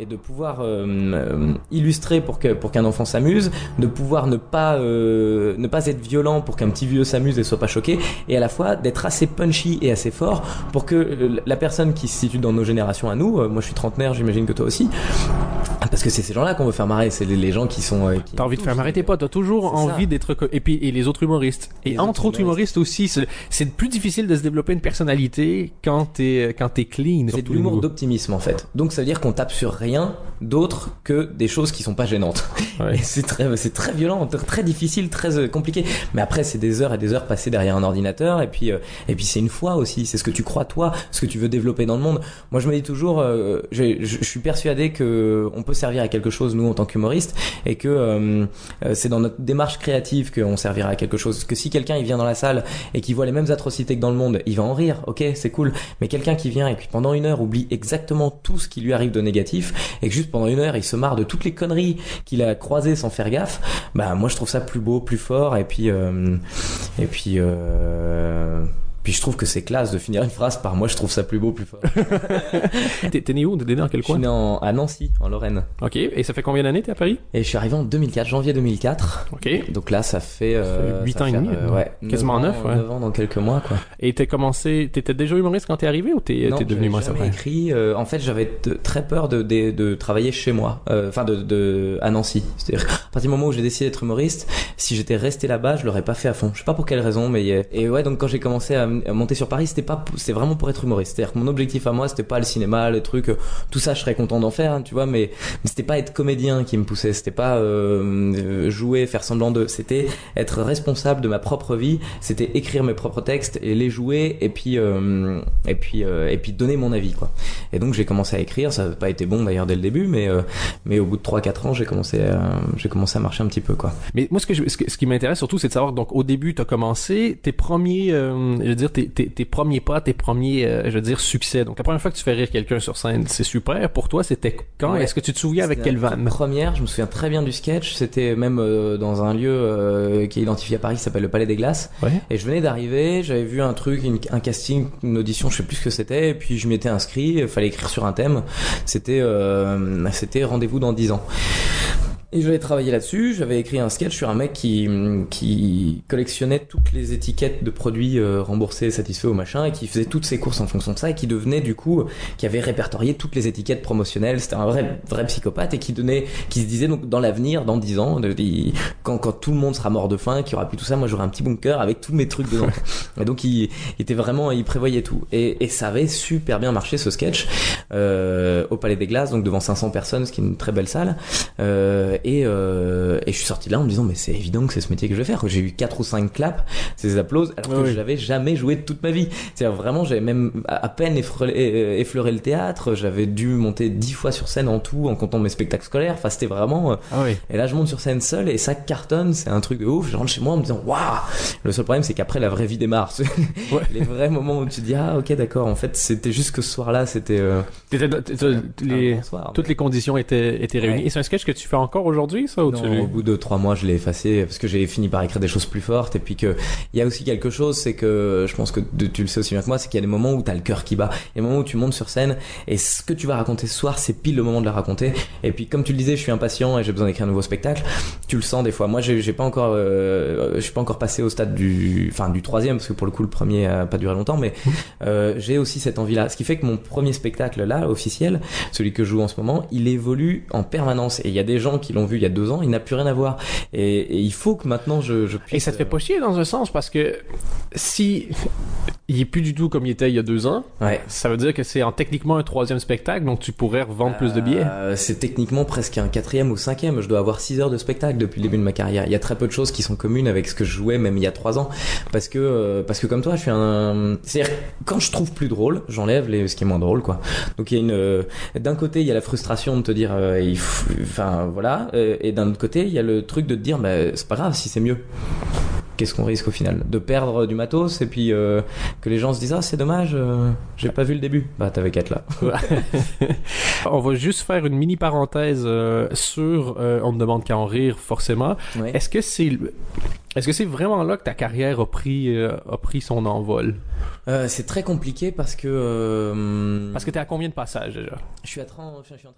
et de pouvoir euh, euh, illustrer pour que pour qu'un enfant s'amuse, de pouvoir ne pas euh, ne pas être violent pour qu'un petit vieux s'amuse et soit pas choqué, et à la fois d'être assez punchy et assez fort pour que la personne qui se situe dans nos générations à nous, moi je suis trentenaire, j'imagine que toi aussi, parce que c'est ces gens-là qu'on veut faire marrer, c'est les, les gens qui sont. euh, qui- T'as envie de faire marrer tes potes, t'as toujours envie d'être et puis et les autres humoristes et Les entre autres autres humoristes aussi, c'est plus difficile de se développer une personnalité quand t'es quand t'es clean. C'est de l'humour d'optimisme en fait. Donc ça veut dire qu'on tape sur rien d'autre que des choses qui sont pas gênantes. Ouais. Et c'est très, c'est très violent, très- difficile, très euh, compliqué. Mais après c'est des heures et des heures passées derrière un ordinateur et puis euh, et puis c'est une foi aussi. C'est ce que tu crois toi, ce que tu veux développer dans le monde. Moi je me dis toujours, euh, je je suis persuadé que on peut servir à quelque chose nous en tant qu'humoristes et que euh, euh, c'est dans notre démarche créative qu'on servira à quelque chose. Que si quelqu'un il vient dans la salle et qui voit les mêmes atrocités que dans le monde, il va en rire. Ok, c'est cool. Mais quelqu'un qui vient et qui pendant une heure oublie exactement tout ce qui lui arrive de négatif et que juste pendant une heure il se marre de toutes les conneries qu'il a croisées sans faire gaffe, bah moi je trouve ça plus beau, plus fort et puis euh, et puis euh, puis je trouve que c'est classe de finir une phrase par moi je trouve ça plus beau, plus fort. T'es né où T'es né dans quel je suis coin né en- à Nancy, en Lorraine, Ok. Et ça fait combien d'années t'es à Paris? Et je suis arrivé en 2004, janvier 2004. Ok. Donc là, ça fait, euh, fait huit ça ans et demi, euh, ouais, Quasiment neuf neuf, ans, ouais. neuf ans dans quelques mois, quoi. Et t'es commencé, t'étais déjà humoriste quand t'es arrivé ou t'es devenu jamais après? écrit. euh, en fait, j'avais très peur de, de, de travailler chez moi, euh, enfin de, de à Nancy. C'est-à-dire, à partir du moment où j'ai décidé d'être humoriste, si j'étais resté là-bas, je l'aurais pas fait à fond. Je sais pas pour quelle raison, mais euh, et ouais, donc quand j'ai commencé à monter sur Paris, c'était pas, c'est vraiment pour être humoriste. C'est-à-dire que mon objectif à moi, c'était pas le cinéma, les trucs, euh, tout ça, je serais content d'en faire, hein, tu vois, mais, mais c'était pas être comédien qui me poussait. C'était pas euh, euh, jouer, faire semblant de. C'était être responsable de ma propre vie. C'était écrire mes propres textes et les jouer, et puis et puis et puis donner mon avis, quoi. Et donc j'ai commencé à écrire, ça n'a pas été bon d'ailleurs dès le début, mais mais au bout de 3-4 ans, j'ai commencé à, j'ai commencé à marcher un petit peu quoi. Mais moi, ce, que ce, qui m'intéresse surtout, c'est de savoir, donc, au début, t'as commencé, tes premiers, dire, tes, tes, tes premiers pas, tes premiers, euh, je veux dire, succès. Donc, la première fois que tu fais rire quelqu'un sur scène, c'est super. Pour toi, c'était quand? Ouais. Est-ce que tu te souviens avec quelle vanne? Première, je me souviens très bien du sketch. C'était même euh, dans un lieu euh, qui est identifié à Paris, qui s'appelle le Palais des Glaces. Ouais. Et je venais d'arriver, j'avais vu un truc, une- un casting, une audition, je sais plus ce que c'était, et puis je m'étais inscrit, il fallait écrire sur un thème. C'était c'était rendez-vous dans 10 ans. Et j'avais travaillé là-dessus, j'avais écrit un sketch sur un mec qui, qui collectionnait toutes les étiquettes de produits euh, remboursés, satisfaits au machin, et qui faisait toutes ses courses en fonction de ça, et qui devenait du coup, qui avait répertorié toutes les étiquettes promotionnelles. C'était un vrai, vrai psychopathe, et qui donnait, qui se disait donc dans l'avenir, dans 10 ans, de- quand, quand tout le monde sera mort de faim, qu'il y aura plus tout ça, moi j'aurai un petit bunker avec tous mes trucs dedans. et donc il, il était vraiment, il prévoyait tout. Et, et ça avait super bien marché ce sketch euh, au Palais des Glaces, donc devant 500 personnes, ce qui est une très belle salle. Euh, et, euh, et je suis sorti de là en me disant mais c'est évident que c'est ce métier que je vais faire. J'ai eu quatre ou cinq claps, ces applauses, alors que ouais. je n'avais jamais joué de toute ma vie. C'est-à-dire vraiment j'avais même à peine effleuré, euh, effleuré le théâtre. J'avais dû monter dix fois sur scène en tout en comptant mes spectacles scolaires. Enfin c'était vraiment. euh, Ah oui. et là, je monte sur scène seul et ça cartonne, c'est un truc de ouf. Je rentre chez moi en me disant, waouh! Le seul problème, c'est qu'après, la vraie vie démarre. Ouais. Les vrais moments où tu dis, ah, ok, d'accord, en fait, c'était juste que ce soir-là, c'était, euh, T'étais- t'étais- un les, bon soir. toutes les conditions étaient, étaient réunies. Ouais. Et c'est un sketch que tu fais encore aujourd'hui, ça, ou Non, tu... au bout de trois mois, je l'ai effacé parce que j'ai fini par écrire des choses plus fortes. Et puis que il y a aussi quelque chose, c'est que je pense que tu le sais aussi bien que moi, c'est qu'il y a des moments où t'as le cœur qui bat, il y a des moments où tu montes sur scène et ce que tu vas raconter ce soir, c'est pile le moment de la raconter. Et puis comme tu le disais, je suis impatient et j'ai besoin d'écrire un nouveau spectacle. Tu le sens des fois. Moi, j'ai j'ai pas encore, euh, je suis pas encore passé au stade du, enfin du troisième parce que pour le coup, le premier a pas duré longtemps, mais euh, j'ai aussi cette envie-là. Ce qui fait que mon premier spectacle là, officiel, celui que je joue en ce moment, il évolue en permanence. Et il y a des gens qui l'ont vu il y a deux ans, il n'a plus rien à voir. Et, et il faut que maintenant je, je puisse. Et ça te fait pas chier dans un sens parce que si il est plus du tout comme il était il y a deux ans, Ouais. ça veut dire que c'est en techniquement un troisième spectacle, donc tu pourrais revendre plus de billets. Euh, c'est techniquement presque un quatrième ou cinquième. Je dois avoir six heures de spectacle depuis le début de ma carrière. Il y a très peu de choses qui sont communes avec ce que je jouais même il y a trois ans, parce que euh, parce que comme toi, je suis un. C'est-à-dire quand je trouve plus drôle, j'enlève les ce qui est moins drôle, quoi. Donc il y a une. euh, D'un côté, il y a la frustration de te dire, euh, il faut- enfin voilà, euh, et d'un autre côté, il y a le truc de te dire, bah, c'est pas grave si c'est mieux. Qu'est-ce qu'on risque au final? De perdre du matos et puis euh, que les gens se disent ah c'est dommage, euh, j'ai pas vu le début. Bah t'avais qu'à être là. On va juste faire une mini parenthèse euh, sur on ne demande qu'à en rire forcément. Est-ce que c'est est-ce que c'est vraiment là que ta carrière a pris euh, a pris son envol? Euh, c'est très compliqué parce que euh, Parce que t'es à combien de passages déjà? je suis à 30, je suis en train de